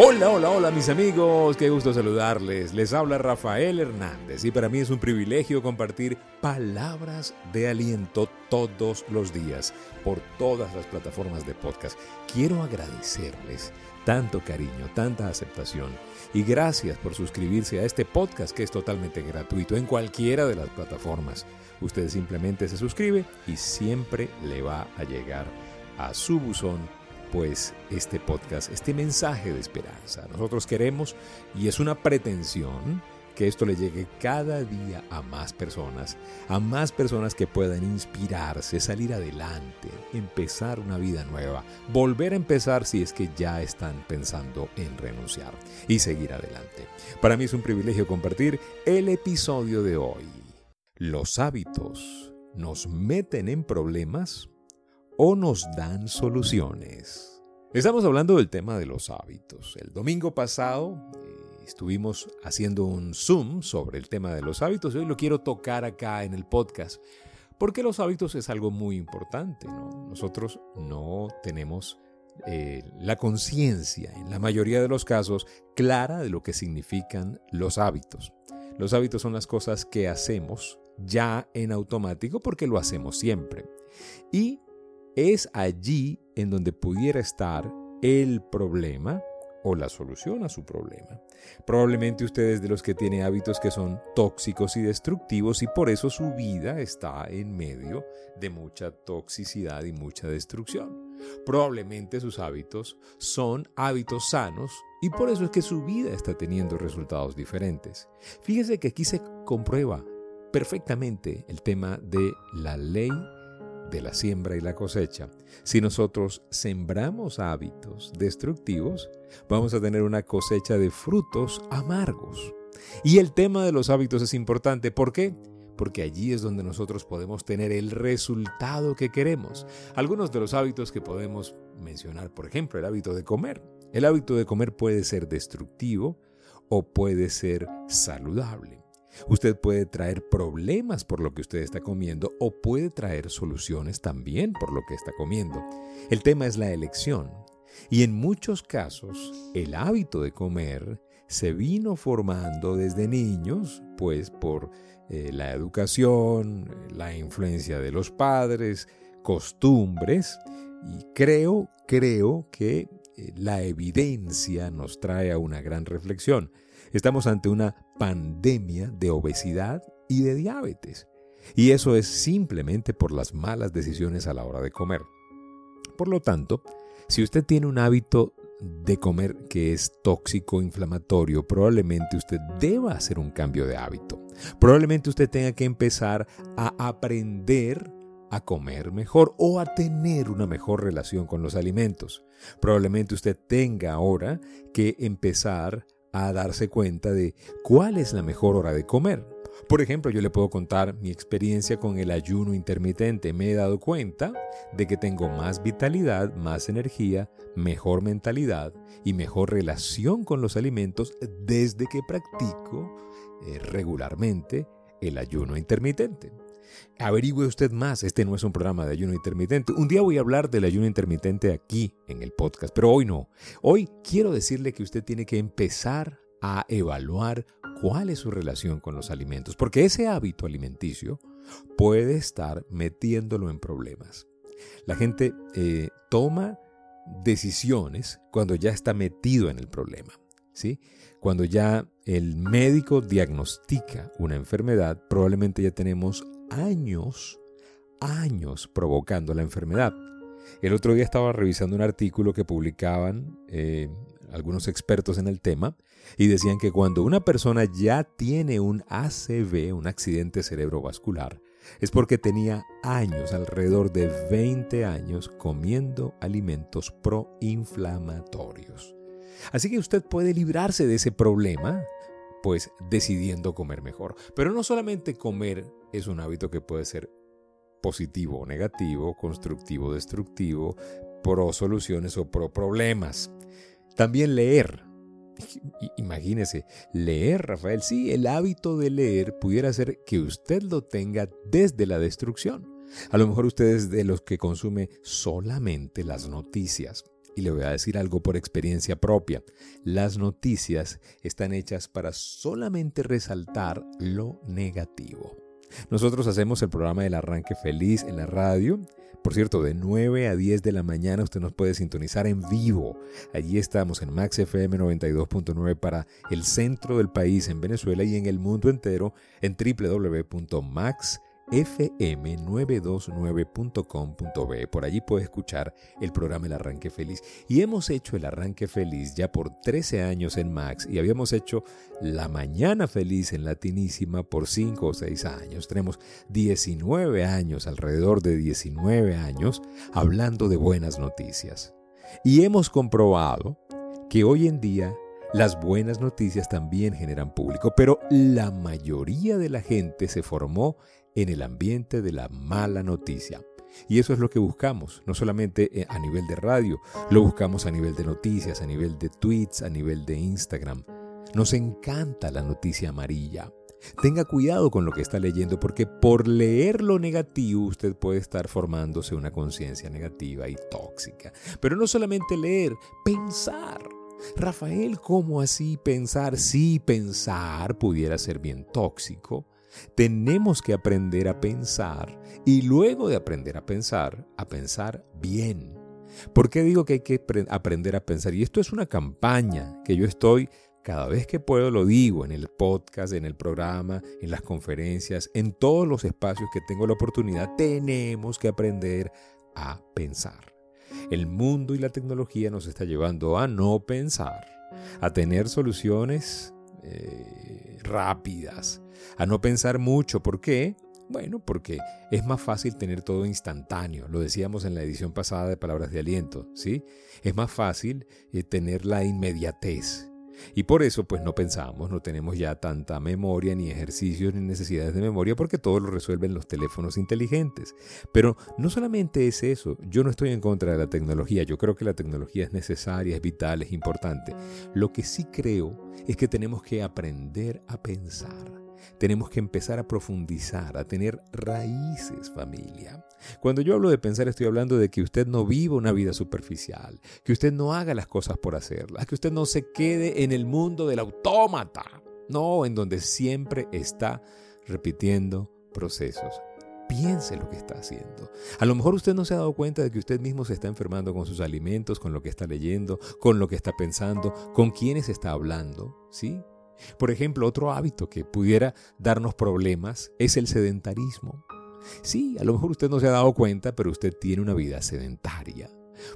Hola, hola, hola mis amigos, qué gusto saludarles. Les habla Rafael Hernández y para mí es un privilegio compartir palabras de aliento todos los días por todas las plataformas de podcast. Quiero agradecerles tanto cariño, tanta aceptación y gracias por suscribirse a este podcast que es totalmente gratuito en cualquiera de las plataformas. Usted simplemente se suscribe y siempre le va a llegar a su buzón pues este podcast, este mensaje de esperanza. Nosotros queremos, y es una pretensión, que esto le llegue cada día a más personas, a más personas que puedan inspirarse, salir adelante, empezar una vida nueva, volver a empezar si es que ya están pensando en renunciar y seguir adelante. Para mí es un privilegio compartir el episodio de hoy. Los hábitos nos meten en problemas o nos dan soluciones. Estamos hablando del tema de los hábitos. El domingo pasado eh, estuvimos haciendo un zoom sobre el tema de los hábitos y hoy lo quiero tocar acá en el podcast. Porque los hábitos es algo muy importante. Nosotros no tenemos eh, la conciencia, en la mayoría de los casos, clara de lo que significan los hábitos. Los hábitos son las cosas que hacemos ya en automático porque lo hacemos siempre. Y es allí en donde pudiera estar el problema o la solución a su problema. Probablemente usted es de los que tiene hábitos que son tóxicos y destructivos y por eso su vida está en medio de mucha toxicidad y mucha destrucción. Probablemente sus hábitos son hábitos sanos y por eso es que su vida está teniendo resultados diferentes. Fíjese que aquí se comprueba perfectamente el tema de la ley de la siembra y la cosecha. Si nosotros sembramos hábitos destructivos, vamos a tener una cosecha de frutos amargos. Y el tema de los hábitos es importante. ¿Por qué? Porque allí es donde nosotros podemos tener el resultado que queremos. Algunos de los hábitos que podemos mencionar, por ejemplo, el hábito de comer. El hábito de comer puede ser destructivo o puede ser saludable. Usted puede traer problemas por lo que usted está comiendo o puede traer soluciones también por lo que está comiendo. El tema es la elección. Y en muchos casos, el hábito de comer se vino formando desde niños, pues por eh, la educación, la influencia de los padres, costumbres, y creo, creo que eh, la evidencia nos trae a una gran reflexión. Estamos ante una pandemia de obesidad y de diabetes. Y eso es simplemente por las malas decisiones a la hora de comer. Por lo tanto, si usted tiene un hábito de comer que es tóxico, inflamatorio, probablemente usted deba hacer un cambio de hábito. Probablemente usted tenga que empezar a aprender a comer mejor o a tener una mejor relación con los alimentos. Probablemente usted tenga ahora que empezar a darse cuenta de cuál es la mejor hora de comer. Por ejemplo, yo le puedo contar mi experiencia con el ayuno intermitente. Me he dado cuenta de que tengo más vitalidad, más energía, mejor mentalidad y mejor relación con los alimentos desde que practico eh, regularmente el ayuno intermitente. Averigüe usted más, este no es un programa de ayuno intermitente. Un día voy a hablar del ayuno intermitente aquí en el podcast, pero hoy no. Hoy quiero decirle que usted tiene que empezar a evaluar cuál es su relación con los alimentos, porque ese hábito alimenticio puede estar metiéndolo en problemas. La gente eh, toma decisiones cuando ya está metido en el problema. Cuando ya el médico diagnostica una enfermedad, probablemente ya tenemos años, años provocando la enfermedad. El otro día estaba revisando un artículo que publicaban eh, algunos expertos en el tema y decían que cuando una persona ya tiene un ACV, un accidente cerebrovascular, es porque tenía años, alrededor de 20 años, comiendo alimentos proinflamatorios. Así que usted puede librarse de ese problema pues decidiendo comer mejor. Pero no solamente comer es un hábito que puede ser positivo o negativo, constructivo o destructivo, pro soluciones o pro problemas. También leer. Imagínese, leer, Rafael, sí, el hábito de leer pudiera ser que usted lo tenga desde la destrucción. A lo mejor usted es de los que consume solamente las noticias Y le voy a decir algo por experiencia propia. Las noticias están hechas para solamente resaltar lo negativo. Nosotros hacemos el programa del arranque feliz en la radio. Por cierto, de 9 a 10 de la mañana usted nos puede sintonizar en vivo. Allí estamos en Max FM 92.9 para el centro del país en Venezuela y en el mundo entero en www.max fm929.com.be. Por allí puede escuchar el programa El Arranque Feliz. Y hemos hecho el Arranque Feliz ya por 13 años en Max y habíamos hecho La Mañana Feliz en Latinísima por 5 o 6 años. Tenemos 19 años, alrededor de 19 años, hablando de buenas noticias. Y hemos comprobado que hoy en día las buenas noticias también generan público, pero la mayoría de la gente se formó en el ambiente de la mala noticia. Y eso es lo que buscamos, no solamente eh, a nivel de radio, lo buscamos a nivel de noticias, a nivel de tweets, a nivel de Instagram. Nos encanta la noticia amarilla. Tenga cuidado con lo que está leyendo porque por leer lo negativo usted puede estar formándose una conciencia negativa y tóxica. Pero no solamente leer, pensar. Rafael, ¿cómo así pensar? Si pensar pudiera ser bien tóxico. Tenemos que aprender a pensar y luego de aprender a pensar, a pensar bien. ¿Por qué digo que hay que aprender a pensar? Y esto es una campaña que yo estoy, cada vez que puedo lo digo, en el podcast, en el programa, en las conferencias, en todos los espacios que tengo la oportunidad, tenemos que aprender a pensar. El mundo y la tecnología nos está llevando a no pensar, a tener soluciones eh, rápidas, a no pensar mucho. ¿Por qué? Bueno, porque es más fácil tener todo instantáneo. Lo decíamos en la edición pasada de Palabras de Aliento, ¿sí? Es más fácil eh, tener la inmediatez. Y por eso pues no pensamos, no tenemos ya tanta memoria, ni ejercicios, ni necesidades de memoria, porque todo lo resuelven los teléfonos inteligentes. Pero no solamente es eso, yo no estoy en contra de la tecnología, yo creo que la tecnología es necesaria, es vital, es importante. Lo que sí creo es que tenemos que aprender a pensar tenemos que empezar a profundizar, a tener raíces, familia. Cuando yo hablo de pensar estoy hablando de que usted no viva una vida superficial, que usted no haga las cosas por hacerlas, que usted no se quede en el mundo del autómata, no, en donde siempre está repitiendo procesos. Piense lo que está haciendo. A lo mejor usted no se ha dado cuenta de que usted mismo se está enfermando con sus alimentos, con lo que está leyendo, con lo que está pensando, con quienes está hablando, ¿sí? Por ejemplo, otro hábito que pudiera darnos problemas es el sedentarismo. Sí, a lo mejor usted no se ha dado cuenta, pero usted tiene una vida sedentaria.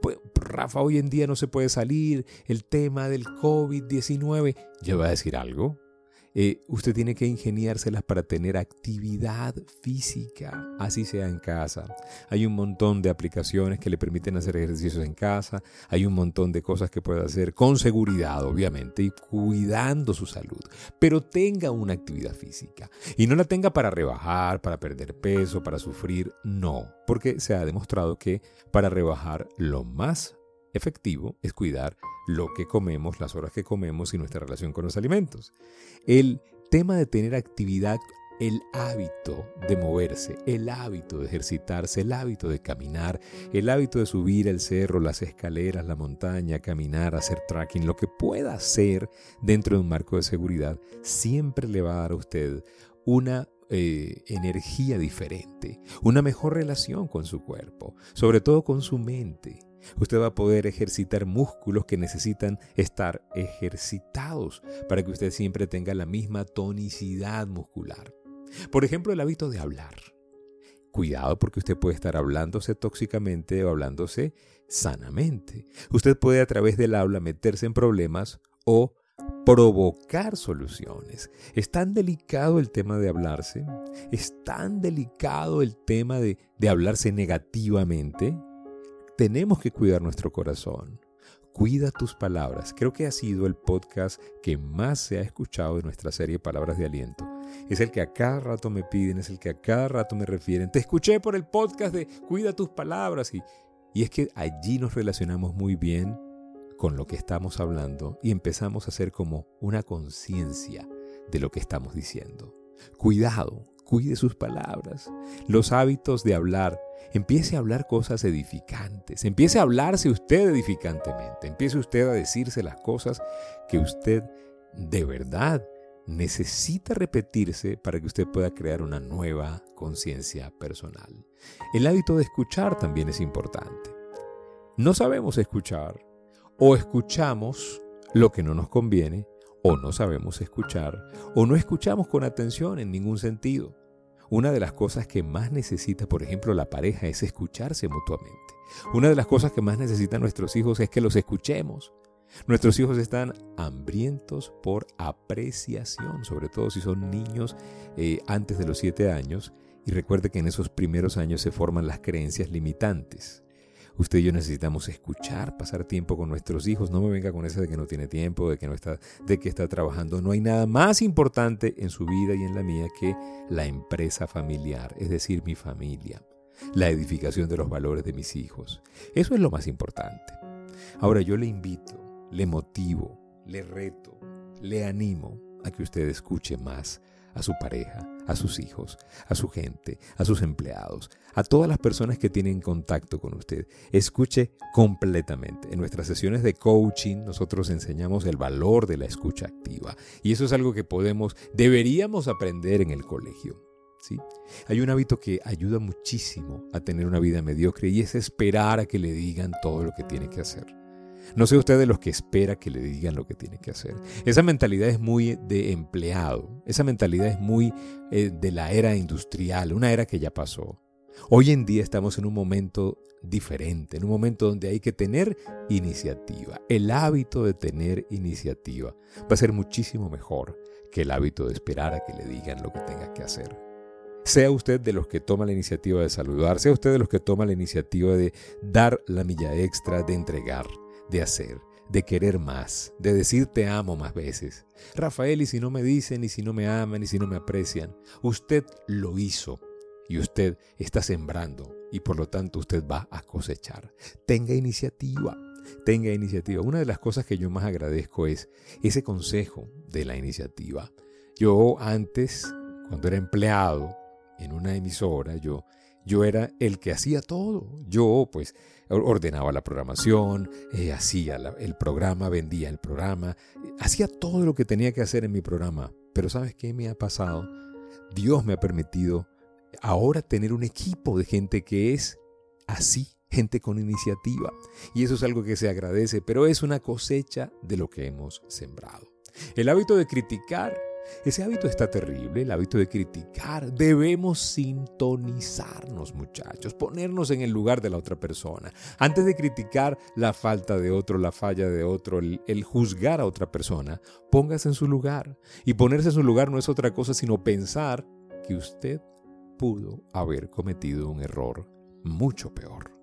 Pues, Rafa, hoy en día no se puede salir, el tema del COVID-19, ¿ya va a decir algo? Eh, usted tiene que ingeniárselas para tener actividad física, así sea en casa. Hay un montón de aplicaciones que le permiten hacer ejercicios en casa, hay un montón de cosas que puede hacer con seguridad, obviamente, y cuidando su salud. Pero tenga una actividad física y no la tenga para rebajar, para perder peso, para sufrir, no, porque se ha demostrado que para rebajar lo más efectivo es cuidar lo que comemos, las horas que comemos y nuestra relación con los alimentos. El tema de tener actividad, el hábito de moverse, el hábito de ejercitarse, el hábito de caminar, el hábito de subir el cerro, las escaleras, la montaña, caminar, hacer tracking, lo que pueda hacer dentro de un marco de seguridad, siempre le va a dar a usted una eh, energía diferente, una mejor relación con su cuerpo, sobre todo con su mente. Usted va a poder ejercitar músculos que necesitan estar ejercitados para que usted siempre tenga la misma tonicidad muscular. Por ejemplo, el hábito de hablar. Cuidado porque usted puede estar hablándose tóxicamente o hablándose sanamente. Usted puede a través del habla meterse en problemas o provocar soluciones. Es tan delicado el tema de hablarse, es tan delicado el tema de, de hablarse negativamente, tenemos que cuidar nuestro corazón. Cuida tus palabras. Creo que ha sido el podcast que más se ha escuchado de nuestra serie Palabras de Aliento. Es el que a cada rato me piden, es el que a cada rato me refieren. Te escuché por el podcast de Cuida tus palabras. Y, y es que allí nos relacionamos muy bien con lo que estamos hablando y empezamos a hacer como una conciencia de lo que estamos diciendo. Cuidado, cuide sus palabras, los hábitos de hablar. Empiece a hablar cosas edificantes, empiece a hablarse usted edificantemente, empiece usted a decirse las cosas que usted de verdad necesita repetirse para que usted pueda crear una nueva conciencia personal. El hábito de escuchar también es importante. No sabemos escuchar o escuchamos lo que no nos conviene o no sabemos escuchar o no escuchamos con atención en ningún sentido. Una de las cosas que más necesita, por ejemplo, la pareja es escucharse mutuamente. Una de las cosas que más necesitan nuestros hijos es que los escuchemos. Nuestros hijos están hambrientos por apreciación, sobre todo si son niños eh, antes de los siete años. Y recuerde que en esos primeros años se forman las creencias limitantes. Usted y yo necesitamos escuchar, pasar tiempo con nuestros hijos. No me venga con eso de que no tiene tiempo, de que no está, de que está trabajando. No hay nada más importante en su vida y en la mía que la empresa familiar, es decir, mi familia, la edificación de los valores de mis hijos. Eso es lo más importante. Ahora yo le invito, le motivo, le reto, le animo a que usted escuche más a su pareja, a sus hijos, a su gente, a sus empleados, a todas las personas que tienen contacto con usted. Escuche completamente. En nuestras sesiones de coaching nosotros enseñamos el valor de la escucha activa y eso es algo que podemos, deberíamos aprender en el colegio. ¿Sí? Hay un hábito que ayuda muchísimo a tener una vida mediocre y es esperar a que le digan todo lo que tiene que hacer. No sé usted de los que espera que le digan lo que tiene que hacer. Esa mentalidad es muy de empleado, esa mentalidad es muy eh, de la era industrial, una era que ya pasó. Hoy en día estamos en un momento diferente, en un momento donde hay que tener iniciativa. El hábito de tener iniciativa va a ser muchísimo mejor que el hábito de esperar a que le digan lo que tenga que hacer. Sea usted de los que toma la iniciativa de saludar, sea usted de los que toma la iniciativa de dar la milla extra, de entregar de hacer, de querer más, de decir te amo más veces. Rafael, y si no me dicen, y si no me aman, y si no me aprecian, usted lo hizo y usted está sembrando y por lo tanto usted va a cosechar. Tenga iniciativa, tenga iniciativa. Una de las cosas que yo más agradezco es ese consejo de la iniciativa. Yo antes, cuando era empleado en una emisora, yo yo era el que hacía todo. Yo pues ordenaba la programación, eh, hacía el programa, vendía el programa, hacía todo lo que tenía que hacer en mi programa. Pero ¿sabes qué me ha pasado? Dios me ha permitido ahora tener un equipo de gente que es así, gente con iniciativa. Y eso es algo que se agradece, pero es una cosecha de lo que hemos sembrado. El hábito de criticar ese hábito está terrible, el hábito de criticar. Debemos sintonizarnos, muchachos, ponernos en el lugar de la otra persona. Antes de criticar la falta de otro, la falla de otro, el, juzgar a otra persona, póngase en su lugar. Y ponerse en su lugar no es otra cosa sino pensar que usted pudo haber cometido un error mucho peor.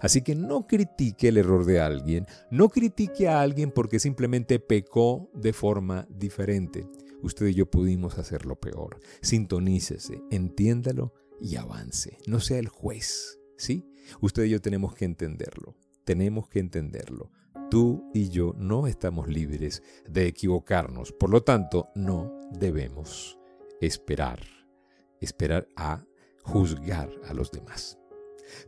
Así que no critique el error de alguien, no critique a alguien porque simplemente pecó de forma diferente usted y yo pudimos hacerlo peor. Sintonícese, entiéndalo y avance. No sea el juez, ¿sí? Usted y yo tenemos que entenderlo. Tenemos que entenderlo. Tú y yo no estamos libres de equivocarnos. Por lo tanto, no debemos esperar, esperar a juzgar a los demás.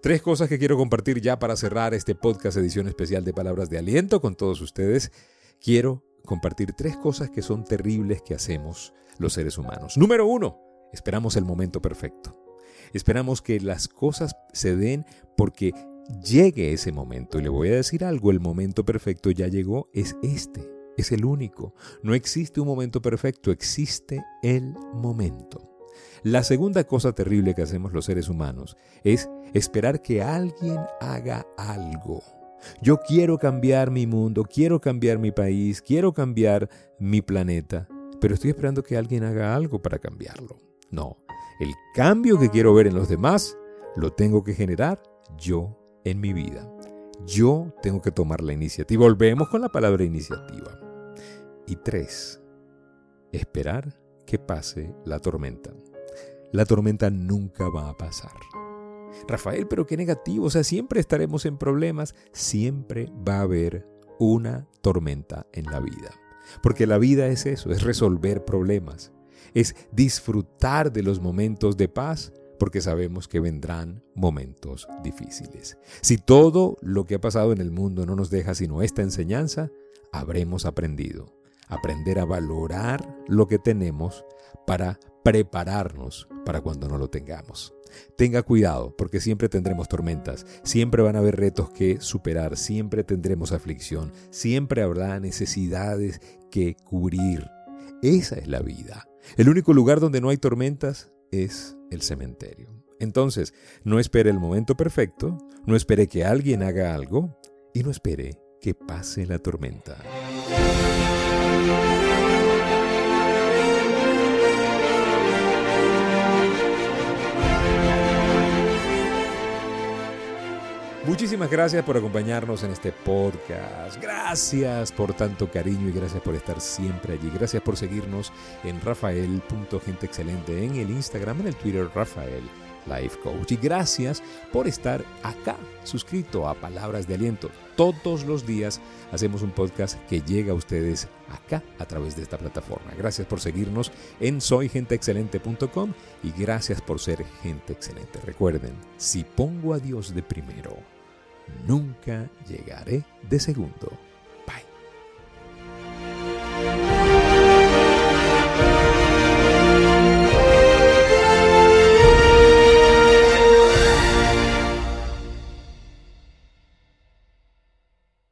Tres cosas que quiero compartir ya para cerrar este podcast edición especial de Palabras de Aliento con todos ustedes. Quiero compartir tres cosas que son terribles que hacemos los seres humanos. Número uno, esperamos el momento perfecto. Esperamos que las cosas se den porque llegue ese momento. Y le voy a decir algo, el momento perfecto ya llegó, es este, es el único. No existe un momento perfecto, existe el momento. La segunda cosa terrible que hacemos los seres humanos es esperar que alguien haga algo. Yo quiero cambiar mi mundo, quiero cambiar mi país, quiero cambiar mi planeta, pero estoy esperando que alguien haga algo para cambiarlo. No, el cambio que quiero ver en los demás lo tengo que generar yo en mi vida. Yo tengo que tomar la iniciativa. Volvemos con la palabra iniciativa. Y tres, esperar que pase la tormenta. La tormenta nunca va a pasar. Rafael, pero qué negativo, o sea, siempre estaremos en problemas, siempre va a haber una tormenta en la vida. Porque la vida es eso, es resolver problemas. es disfrutar de los momentos de paz porque sabemos que vendrán momentos difíciles. Si todo lo que ha pasado en el mundo no nos deja sino esta enseñanza, habremos aprendido. Aprender a valorar lo que tenemos para prepararnos para cuando no lo tengamos. Tenga cuidado porque siempre tendremos tormentas, siempre van a haber retos que superar, siempre tendremos aflicción, siempre habrá necesidades que cubrir. Esa es la vida. El único lugar donde no hay tormentas es el cementerio. Entonces, no espere el momento perfecto, no espere que alguien haga algo y no espere que pase la tormenta. Muchísimas gracias por acompañarnos en este podcast. Gracias por tanto cariño y gracias por estar siempre allí. Gracias por seguirnos en rafael.genteexcelente en el Instagram, en el Twitter Rafael Life Coach. Y gracias por estar acá, suscrito a Palabras de Aliento. Todos los días hacemos un podcast que llega a ustedes acá a través de esta plataforma. Gracias por seguirnos en soygenteexcelente.com y gracias por ser gente excelente. Recuerden, si pongo a Dios de primero, nunca llegaré de segundo.